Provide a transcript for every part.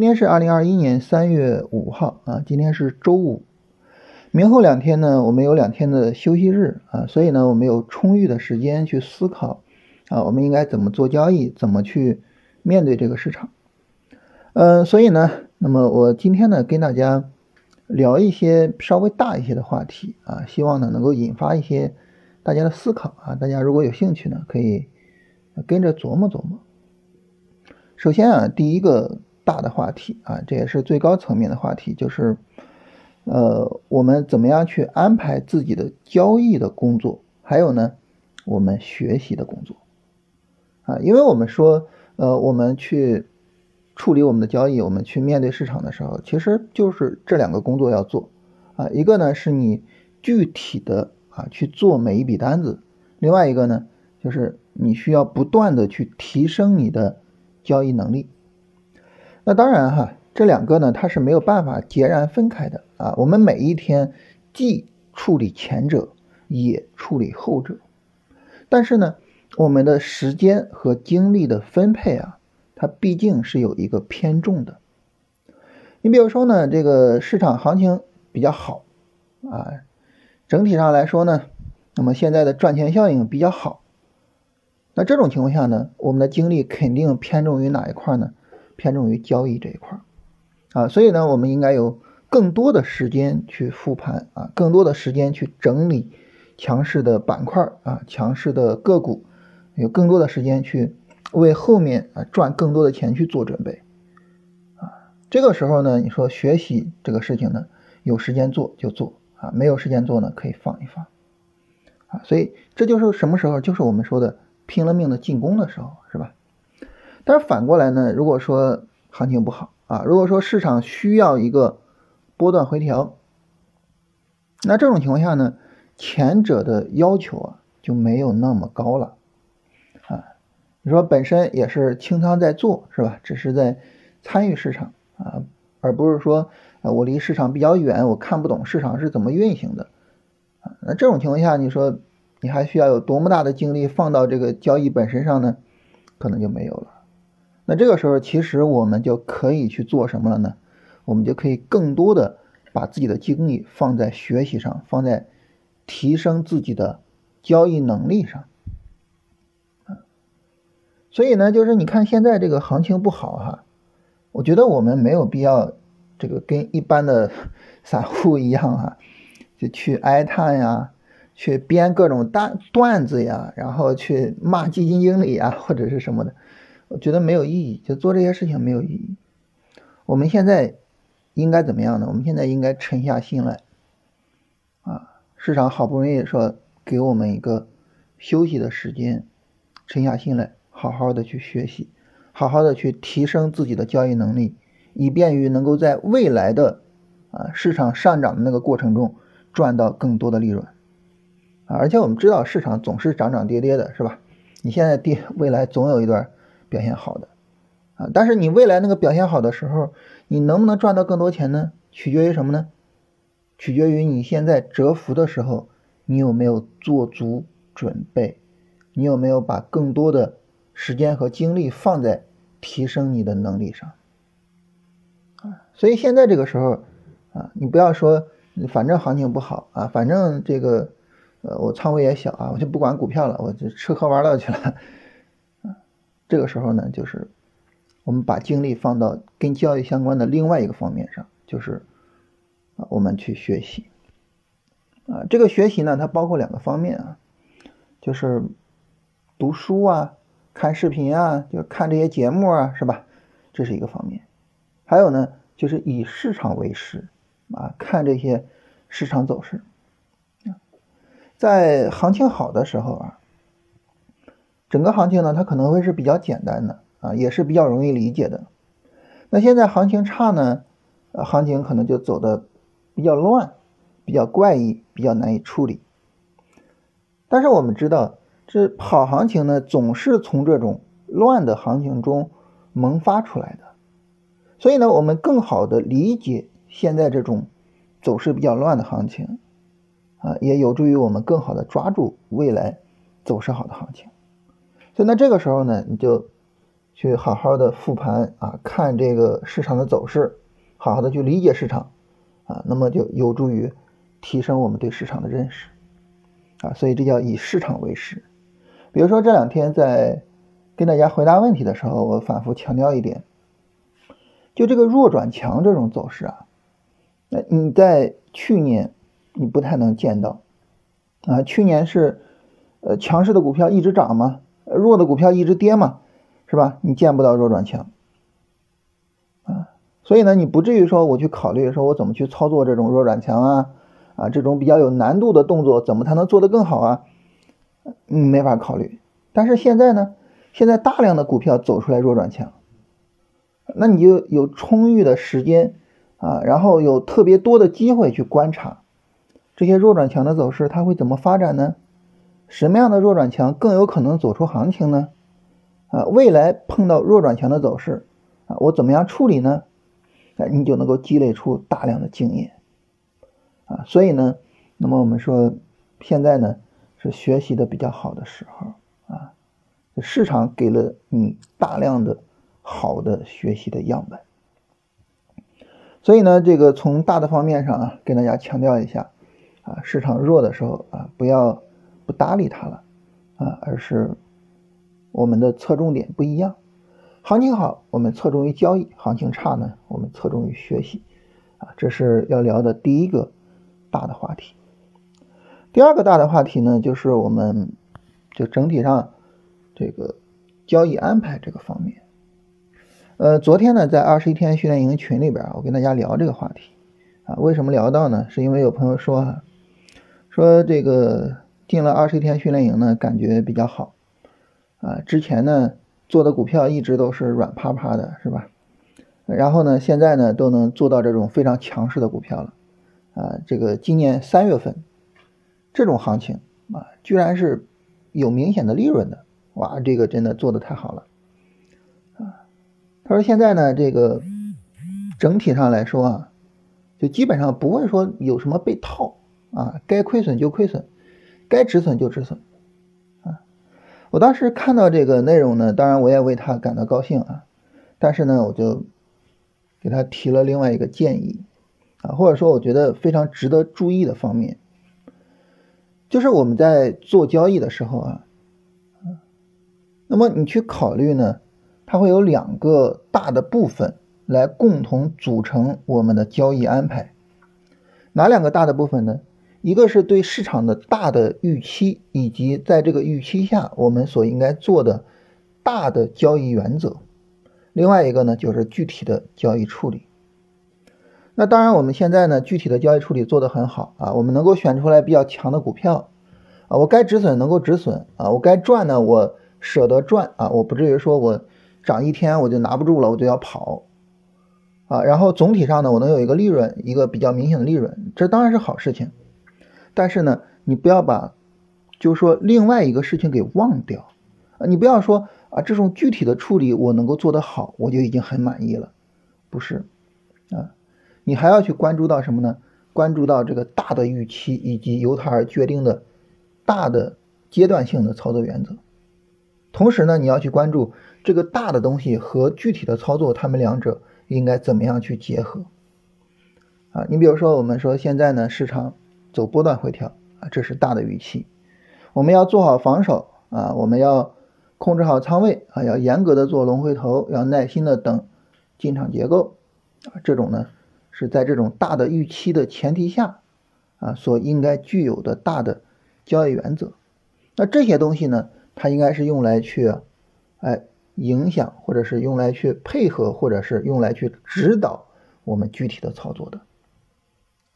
今天是二零二一年三月五号啊，今天是周五。明后两天呢，我们有两天的休息日啊，所以呢，我们有充裕的时间去思考啊，我们应该怎么做交易，怎么去面对这个市场。嗯，所以呢，那么我今天呢，跟大家聊一些稍微大一些的话题啊，希望呢能够引发一些大家的思考啊。大家如果有兴趣呢，可以跟着琢磨琢磨。首先啊，第一个大的话题啊，这也是最高层面的话题，就是。呃，我们怎么样去安排自己的交易的工作？还有呢，我们学习的工作啊，因为我们说，呃，我们去处理我们的交易，我们去面对市场的时候，其实就是这两个工作要做啊。一个呢是你具体的啊去做每一笔单子，另外一个呢就是你需要不断的去提升你的交易能力。那当然哈。这两个呢，它是没有办法截然分开的啊。我们每一天既处理前者，也处理后者，但是呢，我们的时间和精力的分配啊，它毕竟是有一个偏重的。你比如说呢，这个市场行情比较好啊，整体上来说呢，那么现在的赚钱效应比较好，那这种情况下呢，我们的精力肯定偏重于哪一块呢？偏重于交易这一块。啊，所以呢，我们应该有更多的时间去复盘啊，更多的时间去整理强势的板块啊，强势的个股，有更多的时间去为后面啊赚更多的钱去做准备啊。这个时候呢，你说学习这个事情呢，有时间做就做啊，没有时间做呢，可以放一放啊。所以这就是什么时候，就是我们说的拼了命的进攻的时候，是吧？但是反过来呢，如果说行情不好，啊，如果说市场需要一个波段回调，那这种情况下呢，前者的要求啊就没有那么高了啊。你说本身也是清仓在做是吧？只是在参与市场啊，而不是说啊我离市场比较远，我看不懂市场是怎么运行的啊。那这种情况下，你说你还需要有多么大的精力放到这个交易本身上呢？可能就没有了。那这个时候，其实我们就可以去做什么了呢？我们就可以更多的把自己的精力放在学习上，放在提升自己的交易能力上。所以呢，就是你看现在这个行情不好哈，我觉得我们没有必要这个跟一般的 散户一样哈，就去哀叹呀，去编各种段段子呀，然后去骂基金经理啊，或者是什么的。我觉得没有意义，就做这些事情没有意义。我们现在应该怎么样呢？我们现在应该沉下心来，啊，市场好不容易说给我们一个休息的时间，沉下心来，好好的去学习，好好的去提升自己的交易能力，以便于能够在未来的啊市场上涨的那个过程中赚到更多的利润，啊，而且我们知道市场总是涨涨跌跌的，是吧？你现在跌，未来总有一段。表现好的，啊，但是你未来那个表现好的时候，你能不能赚到更多钱呢？取决于什么呢？取决于你现在蛰伏的时候，你有没有做足准备，你有没有把更多的时间和精力放在提升你的能力上，啊，所以现在这个时候，啊，你不要说反正行情不好啊，反正这个，呃，我仓位也小啊，我就不管股票了，我就吃喝玩乐去了。这个时候呢，就是我们把精力放到跟教育相关的另外一个方面上，就是啊，我们去学习啊。这个学习呢，它包括两个方面啊，就是读书啊、看视频啊、就看这些节目啊，是吧？这是一个方面。还有呢，就是以市场为师啊，看这些市场走势。在行情好的时候啊。整个行情呢，它可能会是比较简单的啊，也是比较容易理解的。那现在行情差呢，呃，行情可能就走的比较乱，比较怪异，比较难以处理。但是我们知道，这好行情呢，总是从这种乱的行情中萌发出来的。所以呢，我们更好的理解现在这种走势比较乱的行情啊，也有助于我们更好的抓住未来走势好的行情。所以那这个时候呢，你就去好好的复盘啊，看这个市场的走势，好好的去理解市场啊，那么就有助于提升我们对市场的认识啊，所以这叫以市场为师。比如说这两天在跟大家回答问题的时候，我反复强调一点，就这个弱转强这种走势啊，那你在去年你不太能见到啊，去年是呃强势的股票一直涨嘛，弱的股票一直跌嘛，是吧？你见不到弱转强啊，所以呢，你不至于说我去考虑说我怎么去操作这种弱转强啊啊这种比较有难度的动作，怎么才能做得更好啊？嗯，没法考虑。但是现在呢，现在大量的股票走出来弱转强，那你就有充裕的时间啊，然后有特别多的机会去观察这些弱转强的走势，它会怎么发展呢？什么样的弱转强更有可能走出行情呢？啊，未来碰到弱转强的走势啊，我怎么样处理呢？啊，你就能够积累出大量的经验啊。所以呢，那么我们说现在呢。是学习的比较好的时候啊，市场给了你大量的好的学习的样本，所以呢，这个从大的方面上啊，跟大家强调一下啊，市场弱的时候啊，不要不搭理它了啊，而是我们的侧重点不一样。行情好，我们侧重于交易；行情差呢，我们侧重于学习啊。这是要聊的第一个大的话题。第二个大的话题呢，就是我们就整体上这个交易安排这个方面。呃，昨天呢，在二十一天训练营群里边，我跟大家聊这个话题啊。为什么聊到呢？是因为有朋友说哈，说这个进了二十一天训练营呢，感觉比较好啊。之前呢做的股票一直都是软趴趴的，是吧？然后呢，现在呢都能做到这种非常强势的股票了啊。这个今年三月份。这种行情啊，居然是有明显的利润的，哇，这个真的做的太好了啊！他说现在呢，这个整体上来说啊，就基本上不会说有什么被套啊，该亏损就亏损，该止损就止损啊。我当时看到这个内容呢，当然我也为他感到高兴啊，但是呢，我就给他提了另外一个建议啊，或者说我觉得非常值得注意的方面。就是我们在做交易的时候啊，那么你去考虑呢，它会有两个大的部分来共同组成我们的交易安排。哪两个大的部分呢？一个是对市场的大的预期，以及在这个预期下我们所应该做的大的交易原则。另外一个呢，就是具体的交易处理。那当然，我们现在呢，具体的交易处理做得很好啊，我们能够选出来比较强的股票啊，我该止损能够止损啊，我该赚呢，我舍得赚啊，我不至于说我涨一天我就拿不住了，我就要跑啊。然后总体上呢，我能有一个利润，一个比较明显的利润，这当然是好事情。但是呢，你不要把就是说另外一个事情给忘掉啊，你不要说啊，这种具体的处理我能够做得好，我就已经很满意了，不是啊。你还要去关注到什么呢？关注到这个大的预期以及由它而决定的大的阶段性的操作原则。同时呢，你要去关注这个大的东西和具体的操作，它们两者应该怎么样去结合。啊，你比如说我们说现在呢，市场走波段回调啊，这是大的预期，我们要做好防守啊，我们要控制好仓位啊，要严格的做龙回头，要耐心的等进场结构啊，这种呢。是在这种大的预期的前提下，啊，所应该具有的大的交易原则。那这些东西呢，它应该是用来去，哎，影响或者是用来去配合，或者是用来去指导我们具体的操作的。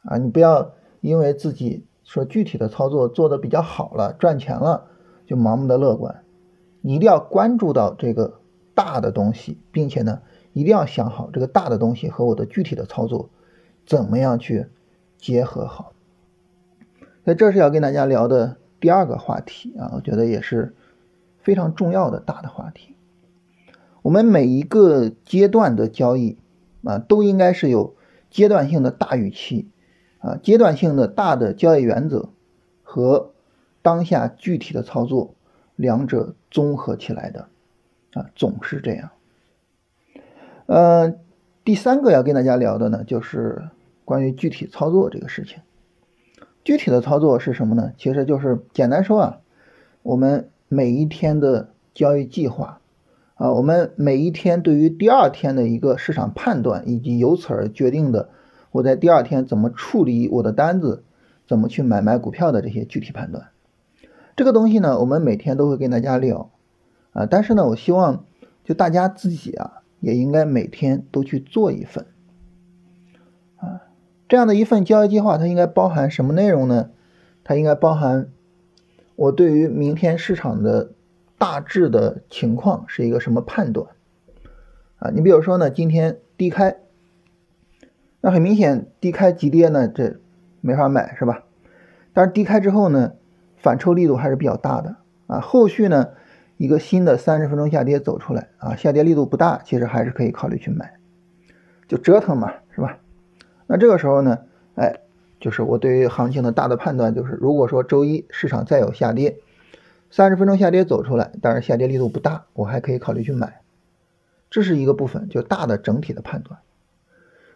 啊，你不要因为自己说具体的操作做的比较好了，赚钱了，就盲目的乐观。你一定要关注到这个大的东西，并且呢。一定要想好这个大的东西和我的具体的操作怎么样去结合好。那这是要跟大家聊的第二个话题啊，我觉得也是非常重要的大的话题。我们每一个阶段的交易啊，都应该是有阶段性的大预期啊，阶段性的大的交易原则和当下具体的操作两者综合起来的啊，总是这样。呃，第三个要跟大家聊的呢，就是关于具体操作这个事情。具体的操作是什么呢？其实就是简单说啊，我们每一天的交易计划啊，我们每一天对于第二天的一个市场判断，以及由此而决定的我在第二天怎么处理我的单子，怎么去买卖股票的这些具体判断。这个东西呢，我们每天都会跟大家聊啊，但是呢，我希望就大家自己啊。也应该每天都去做一份，啊，这样的一份交易计划，它应该包含什么内容呢？它应该包含我对于明天市场的大致的情况是一个什么判断，啊，你比如说呢，今天低开，那很明显低开急跌呢，这没法买是吧？但是低开之后呢，反抽力度还是比较大的啊，后续呢？一个新的三十分钟下跌走出来啊，下跌力度不大，其实还是可以考虑去买，就折腾嘛，是吧？那这个时候呢，哎，就是我对于行情的大的判断就是，如果说周一市场再有下跌，三十分钟下跌走出来，但是下跌力度不大，我还可以考虑去买，这是一个部分，就大的整体的判断。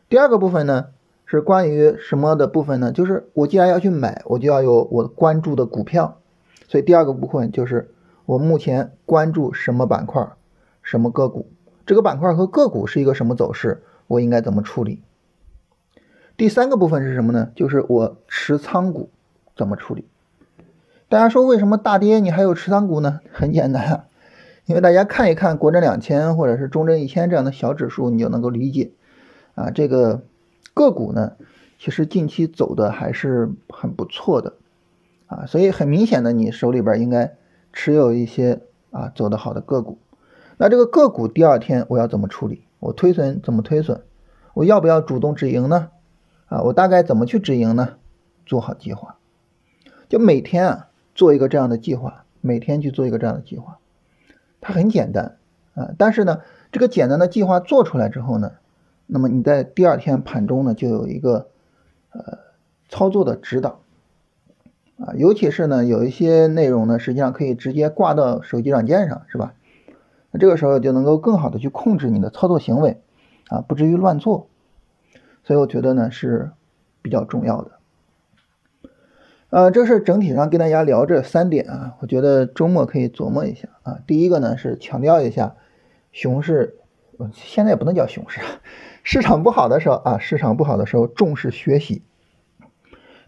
第二个部分呢，是关于什么的部分呢？就是我既然要去买，我就要有我关注的股票，所以第二个部分就是。我目前关注什么板块，什么个股？这个板块和个股是一个什么走势？我应该怎么处理？第三个部分是什么呢？就是我持仓股怎么处理？大家说为什么大跌你还有持仓股呢？很简单啊，因为大家看一看国证两千或者是中证一千这样的小指数，你就能够理解啊，这个个股呢，其实近期走的还是很不错的啊，所以很明显的，你手里边应该。持有一些啊走得好的个股，那这个个股第二天我要怎么处理？我推损怎么推损？我要不要主动止盈呢？啊，我大概怎么去止盈呢？做好计划，就每天啊做一个这样的计划，每天去做一个这样的计划，它很简单啊。但是呢，这个简单的计划做出来之后呢，那么你在第二天盘中呢就有一个呃操作的指导。啊，尤其是呢，有一些内容呢，实际上可以直接挂到手机软件上，是吧？那这个时候就能够更好的去控制你的操作行为，啊，不至于乱做。所以我觉得呢是比较重要的。呃，这是整体上跟大家聊这三点啊，我觉得周末可以琢磨一下啊。第一个呢是强调一下，熊市，现在也不能叫熊市啊，市场不好的时候啊，市场不好的时候重视学习。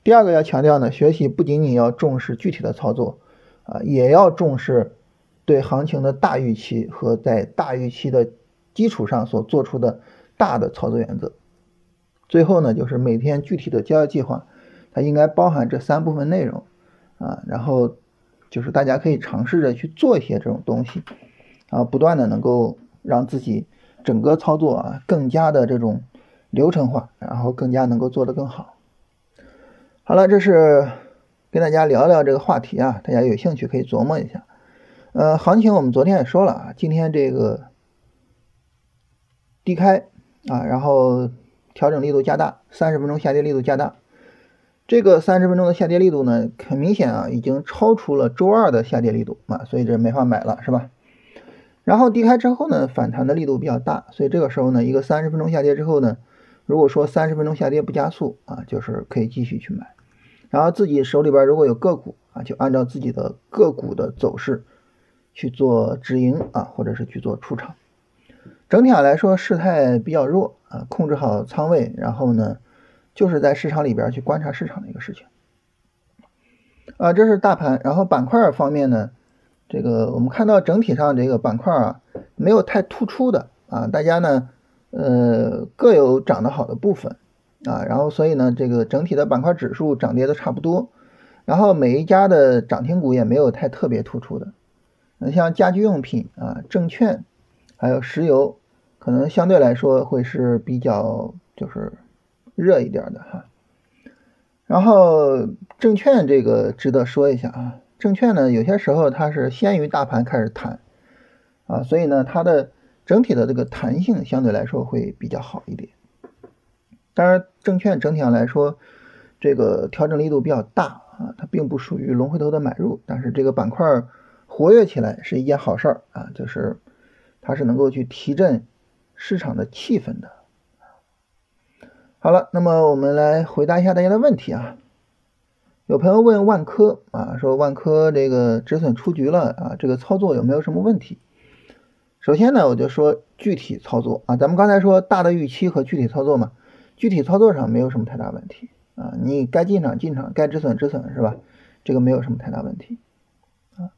第二个要强调呢，学习不仅仅要重视具体的操作，啊，也要重视对行情的大预期和在大预期的基础上所做出的大的操作原则。最后呢，就是每天具体的交易计划，它应该包含这三部分内容，啊，然后就是大家可以尝试着去做一些这种东西，啊，不断的能够让自己整个操作啊更加的这种流程化，然后更加能够做得更好。好了，这是跟大家聊聊这个话题啊，大家有兴趣可以琢磨一下。呃，行情我们昨天也说了啊，今天这个低开啊，然后调整力度加大，三十分钟下跌力度加大。这个三十分钟的下跌力度呢，很明显啊，已经超出了周二的下跌力度啊，所以这没法买了，是吧？然后低开之后呢，反弹的力度比较大，所以这个时候呢，一个三十分钟下跌之后呢，如果说三十分钟下跌不加速啊，就是可以继续去买。然后自己手里边如果有个股啊，就按照自己的个股的走势去做止盈啊，或者是去做出场。整体上来说，事态比较弱啊，控制好仓位，然后呢，就是在市场里边去观察市场的一个事情。啊，这是大盘。然后板块方面呢，这个我们看到整体上这个板块啊，没有太突出的啊，大家呢，呃，各有涨得好的部分。啊，然后所以呢，这个整体的板块指数涨跌都差不多，然后每一家的涨停股也没有太特别突出的，那像家居用品啊、证券，还有石油，可能相对来说会是比较就是热一点的哈。然后证券这个值得说一下啊，证券呢有些时候它是先于大盘开始弹啊，所以呢它的整体的这个弹性相对来说会比较好一点。当然，证券整体上来说，这个调整力度比较大啊，它并不属于龙回头的买入。但是这个板块活跃起来是一件好事儿啊，就是它是能够去提振市场的气氛的。好了，那么我们来回答一下大家的问题啊。有朋友问万科啊，说万科这个止损出局了啊，这个操作有没有什么问题？首先呢，我就说具体操作啊，咱们刚才说大的预期和具体操作嘛，具体操作上没有什么太大问题啊，你该进场进场，该止损止损是吧？这个没有什么太大问题啊。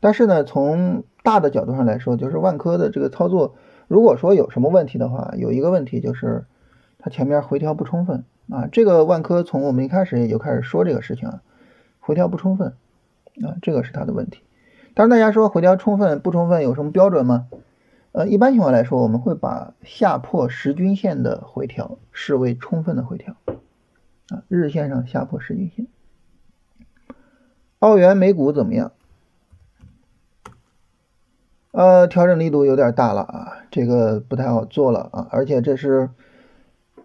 但是呢，从大的角度上来说，就是万科的这个操作，如果说有什么问题的话，有一个问题就是它前面回调不充分。啊，这个万科从我们一开始也就开始说这个事情啊，回调不充分啊，这个是它的问题。但是大家说回调充分不充分有什么标准吗？呃，一般情况来说，我们会把下破十均线的回调视为充分的回调啊，日线上下破十均线。澳元美股怎么样？呃，调整力度有点大了啊，这个不太好做了啊，而且这是。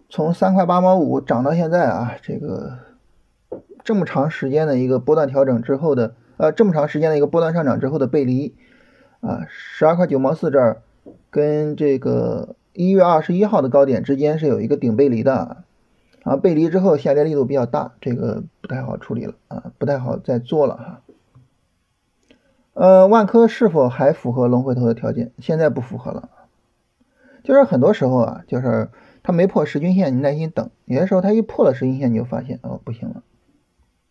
从三块八毛五涨到现在啊，这个这么长时间的一个波段调整之后的，呃，这么长时间的一个波段上涨之后的背离啊，十二块九毛四这儿跟这个一月二十一号的高点之间是有一个顶背离的啊，背离之后下跌力度比较大，这个不太好处理了啊，不太好再做了哈。呃，万科是否还符合龙回头的条件？现在不符合了，就是很多时候啊，就是。它没破十均线，你耐心等。有的时候它一破了十均线，你就发现哦不行了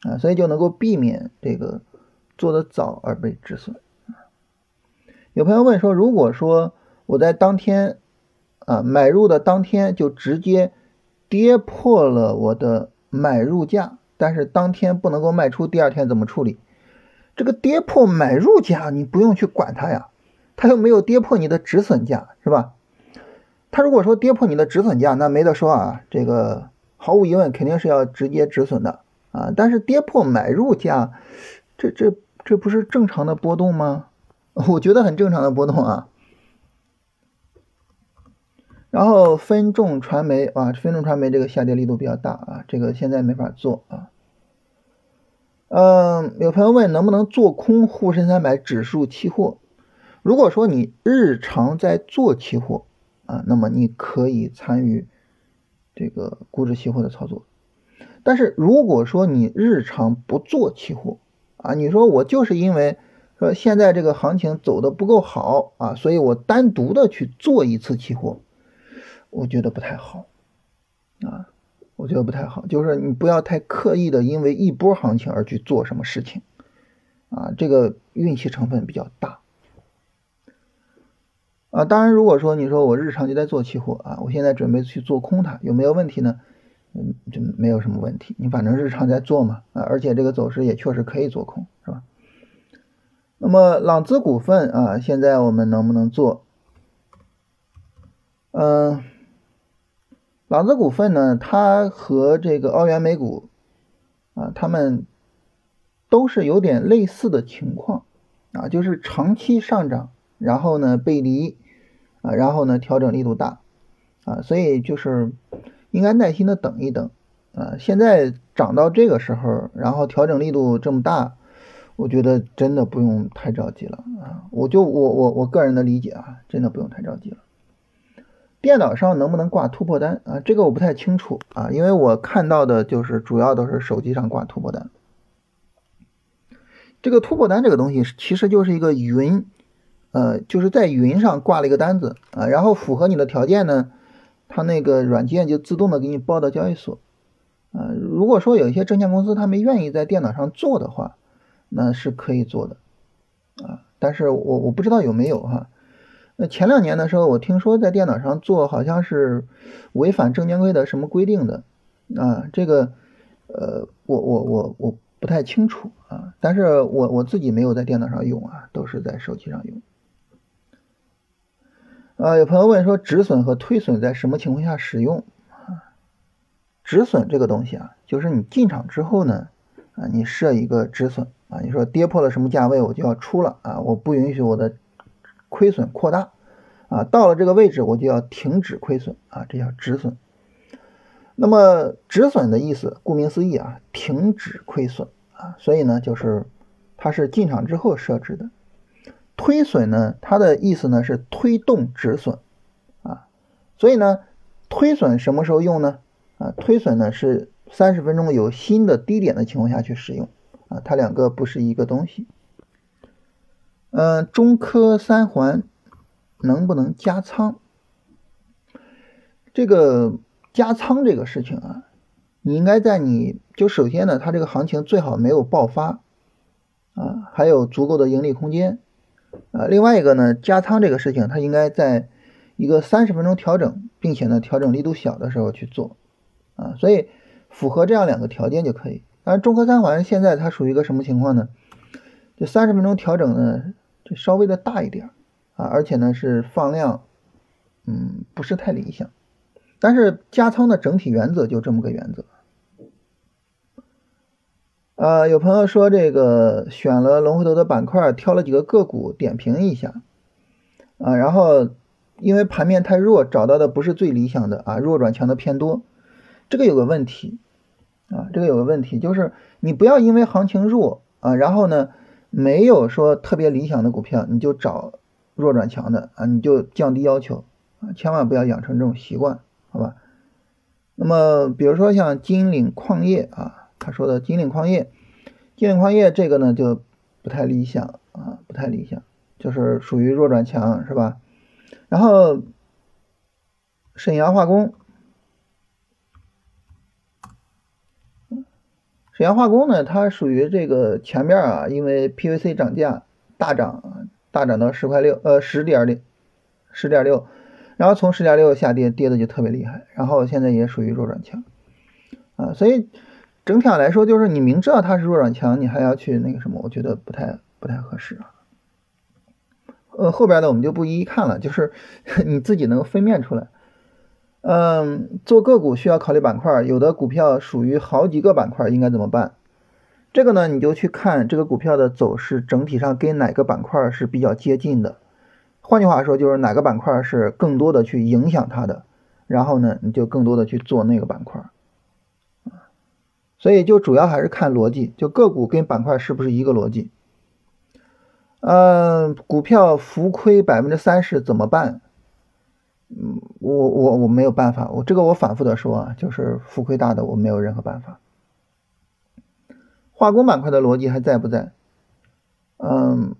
啊，所以就能够避免这个做的早而被止损。有朋友问说，如果说我在当天啊买入的当天就直接跌破了我的买入价，但是当天不能够卖出，第二天怎么处理？这个跌破买入价你不用去管它呀，它又没有跌破你的止损价，是吧？他如果说跌破你的止损价，那没得说啊，这个毫无疑问肯定是要直接止损的啊。但是跌破买入价，这这这不是正常的波动吗？我觉得很正常的波动啊。然后分众传媒啊，分众传媒这个下跌力度比较大啊，这个现在没法做啊。嗯，有朋友问能不能做空沪深三百指数期货？如果说你日常在做期货。啊，那么你可以参与这个股指期货的操作，但是如果说你日常不做期货啊，你说我就是因为说现在这个行情走的不够好啊，所以我单独的去做一次期货，我觉得不太好啊，我觉得不太好，就是你不要太刻意的因为一波行情而去做什么事情啊，这个运气成分比较大。啊，当然，如果说你说我日常就在做期货啊，我现在准备去做空它，有没有问题呢？嗯，就没有什么问题。你反正日常在做嘛，啊，而且这个走势也确实可以做空，是吧？那么朗姿股份啊，现在我们能不能做？嗯，朗姿股份呢，它和这个澳元美股啊，它们都是有点类似的情况啊，就是长期上涨，然后呢背离。啊，然后呢，调整力度大，啊，所以就是应该耐心的等一等，啊，现在涨到这个时候，然后调整力度这么大，我觉得真的不用太着急了啊，我就我我我个人的理解啊，真的不用太着急了。电脑上能不能挂突破单啊？这个我不太清楚啊，因为我看到的就是主要都是手机上挂突破单。这个突破单这个东西其实就是一个云。呃，就是在云上挂了一个单子啊，然后符合你的条件呢，它那个软件就自动的给你报到交易所。啊，如果说有一些证券公司他们愿意在电脑上做的话，那是可以做的啊，但是我我不知道有没有哈。那前两年的时候，我听说在电脑上做好像是违反证监会的什么规定的啊，这个呃，我我我我不太清楚啊，但是我我自己没有在电脑上用啊，都是在手机上用。啊，有朋友问说，止损和推损在什么情况下使用？啊，止损这个东西啊，就是你进场之后呢，啊，你设一个止损啊，你说跌破了什么价位我就要出了啊，我不允许我的亏损扩大啊，到了这个位置我就要停止亏损啊，这叫止损。那么止损的意思，顾名思义啊，停止亏损啊，所以呢，就是它是进场之后设置的。推损呢，它的意思呢是推动止损啊，所以呢，推损什么时候用呢？啊，推损呢是三十分钟有新的低点的情况下去使用啊，它两个不是一个东西。嗯，中科三环能不能加仓？这个加仓这个事情啊，你应该在你就首先呢，它这个行情最好没有爆发啊，还有足够的盈利空间。啊，另外一个呢，加仓这个事情，它应该在一个三十分钟调整，并且呢，调整力度小的时候去做，啊，所以符合这样两个条件就可以。而，中科三环现在它属于一个什么情况呢？就三十分钟调整呢，就稍微的大一点，啊，而且呢是放量，嗯，不是太理想。但是加仓的整体原则就这么个原则。呃，有朋友说这个选了龙回头的板块，挑了几个个股点评一下，啊，然后因为盘面太弱，找到的不是最理想的啊，弱转强的偏多，这个有个问题啊，这个有个问题就是你不要因为行情弱啊，然后呢没有说特别理想的股票，你就找弱转强的啊，你就降低要求啊，千万不要养成这种习惯，好吧？那么比如说像金岭矿业啊。他说的金岭矿业，金岭矿业这个呢就不太理想啊，不太理想，就是属于弱转强，是吧？然后沈阳化工，沈阳化工呢，它属于这个前面啊，因为 PVC 涨价大涨，大涨到十块六，呃，十点六，十点六，然后从十点六下跌，跌的就特别厉害，然后现在也属于弱转强啊，所以。整体上来说，就是你明知道它是弱转强，你还要去那个什么，我觉得不太不太合适啊。呃，后边的我们就不一一看了，就是 你自己能分辨出来。嗯，做个股需要考虑板块，有的股票属于好几个板块，应该怎么办？这个呢，你就去看这个股票的走势，整体上跟哪个板块是比较接近的。换句话说，就是哪个板块是更多的去影响它的，然后呢，你就更多的去做那个板块。所以就主要还是看逻辑，就个股跟板块是不是一个逻辑？嗯，股票浮亏百分之三十怎么办？嗯，我我我没有办法，我这个我反复的说啊，就是浮亏大的我没有任何办法。化工板块的逻辑还在不在？嗯，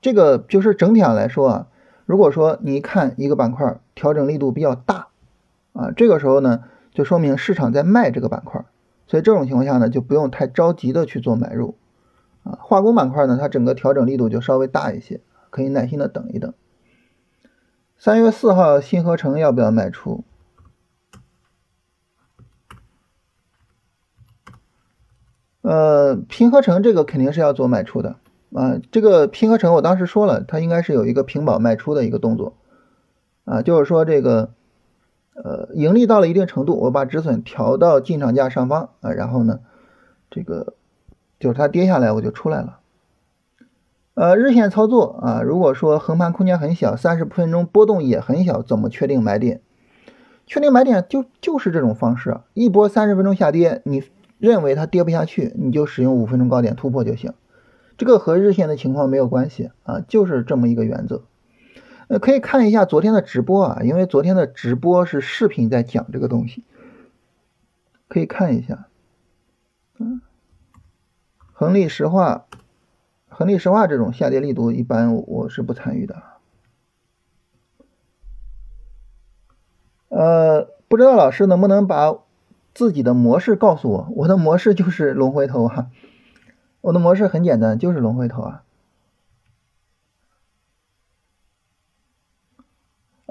这个就是整体上来说啊，如果说你看一个板块调整力度比较大啊，这个时候呢，就说明市场在卖这个板块。所以这种情况下呢，就不用太着急的去做买入，啊，化工板块呢，它整个调整力度就稍微大一些，可以耐心的等一等。三月四号，新合成要不要卖出？呃，平合成这个肯定是要做卖出的，啊，这个平合成我当时说了，它应该是有一个平保卖出的一个动作，啊，就是说这个。呃，盈利到了一定程度，我把止损调到进场价上方啊，然后呢，这个就是它跌下来我就出来了。呃，日线操作啊，如果说横盘空间很小，三十分钟波动也很小，怎么确定买点？确定买点就就是这种方式，一波三十分钟下跌，你认为它跌不下去，你就使用五分钟高点突破就行，这个和日线的情况没有关系啊，就是这么一个原则。呃，可以看一下昨天的直播啊，因为昨天的直播是视频在讲这个东西，可以看一下。嗯，恒力石化，恒力石化这种下跌力度一般我是不参与的。呃，不知道老师能不能把自己的模式告诉我？我的模式就是龙回头哈，我的模式很简单，就是龙回头啊。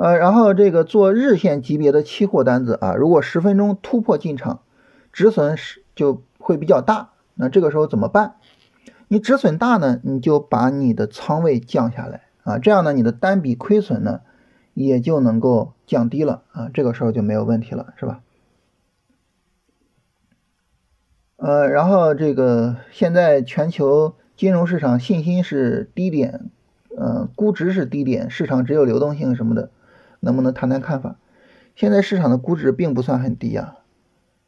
呃，然后这个做日线级别的期货单子啊，如果十分钟突破进场，止损是就会比较大。那这个时候怎么办？你止损大呢，你就把你的仓位降下来啊，这样呢，你的单笔亏损呢也就能够降低了啊，这个时候就没有问题了，是吧？呃，然后这个现在全球金融市场信心是低点，呃，估值是低点，市场只有流动性什么的。能不能谈谈看法？现在市场的估值并不算很低啊，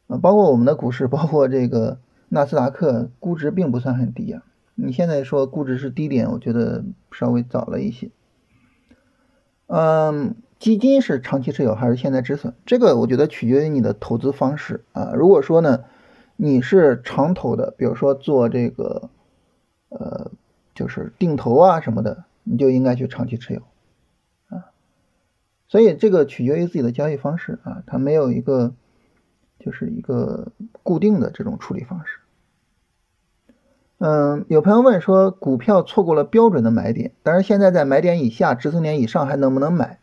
啊，包括我们的股市，包括这个纳斯达克，估值并不算很低啊。你现在说估值是低点，我觉得稍微早了一些。嗯，基金是长期持有还是现在止损？这个我觉得取决于你的投资方式啊。如果说呢，你是长投的，比如说做这个，呃，就是定投啊什么的，你就应该去长期持有。所以这个取决于自己的交易方式啊，它没有一个就是一个固定的这种处理方式。嗯，有朋友问说，股票错过了标准的买点，但是现在在买点以下、止损点以上还能不能买？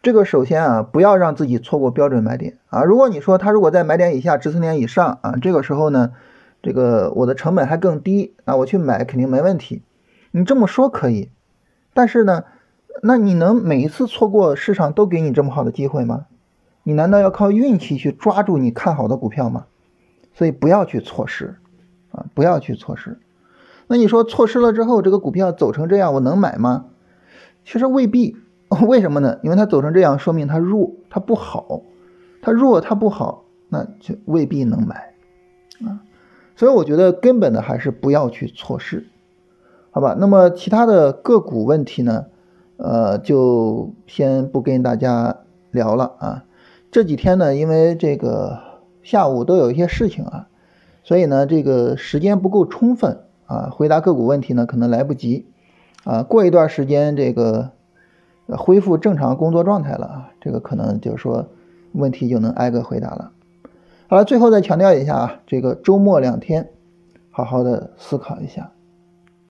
这个首先啊，不要让自己错过标准买点啊。如果你说他如果在买点以下、止损点以上啊，这个时候呢，这个我的成本还更低啊，我去买肯定没问题。你这么说可以，但是呢，那你能每一次错过市场都给你这么好的机会吗？你难道要靠运气去抓住你看好的股票吗？所以不要去错失。啊，不要去错失。那你说错失了之后，这个股票走成这样，我能买吗？其实未必。为什么呢？因为它走成这样，说明它弱，它不好。它弱，它不好，那就未必能买啊。所以我觉得根本的还是不要去错失，好吧？那么其他的个股问题呢？呃，就先不跟大家聊了啊。这几天呢，因为这个下午都有一些事情啊。所以呢，这个时间不够充分啊，回答个股问题呢可能来不及啊。过一段时间，这个恢复正常工作状态了啊，这个可能就是说问题就能挨个回答了。好了，最后再强调一下啊，这个周末两天，好好的思考一下。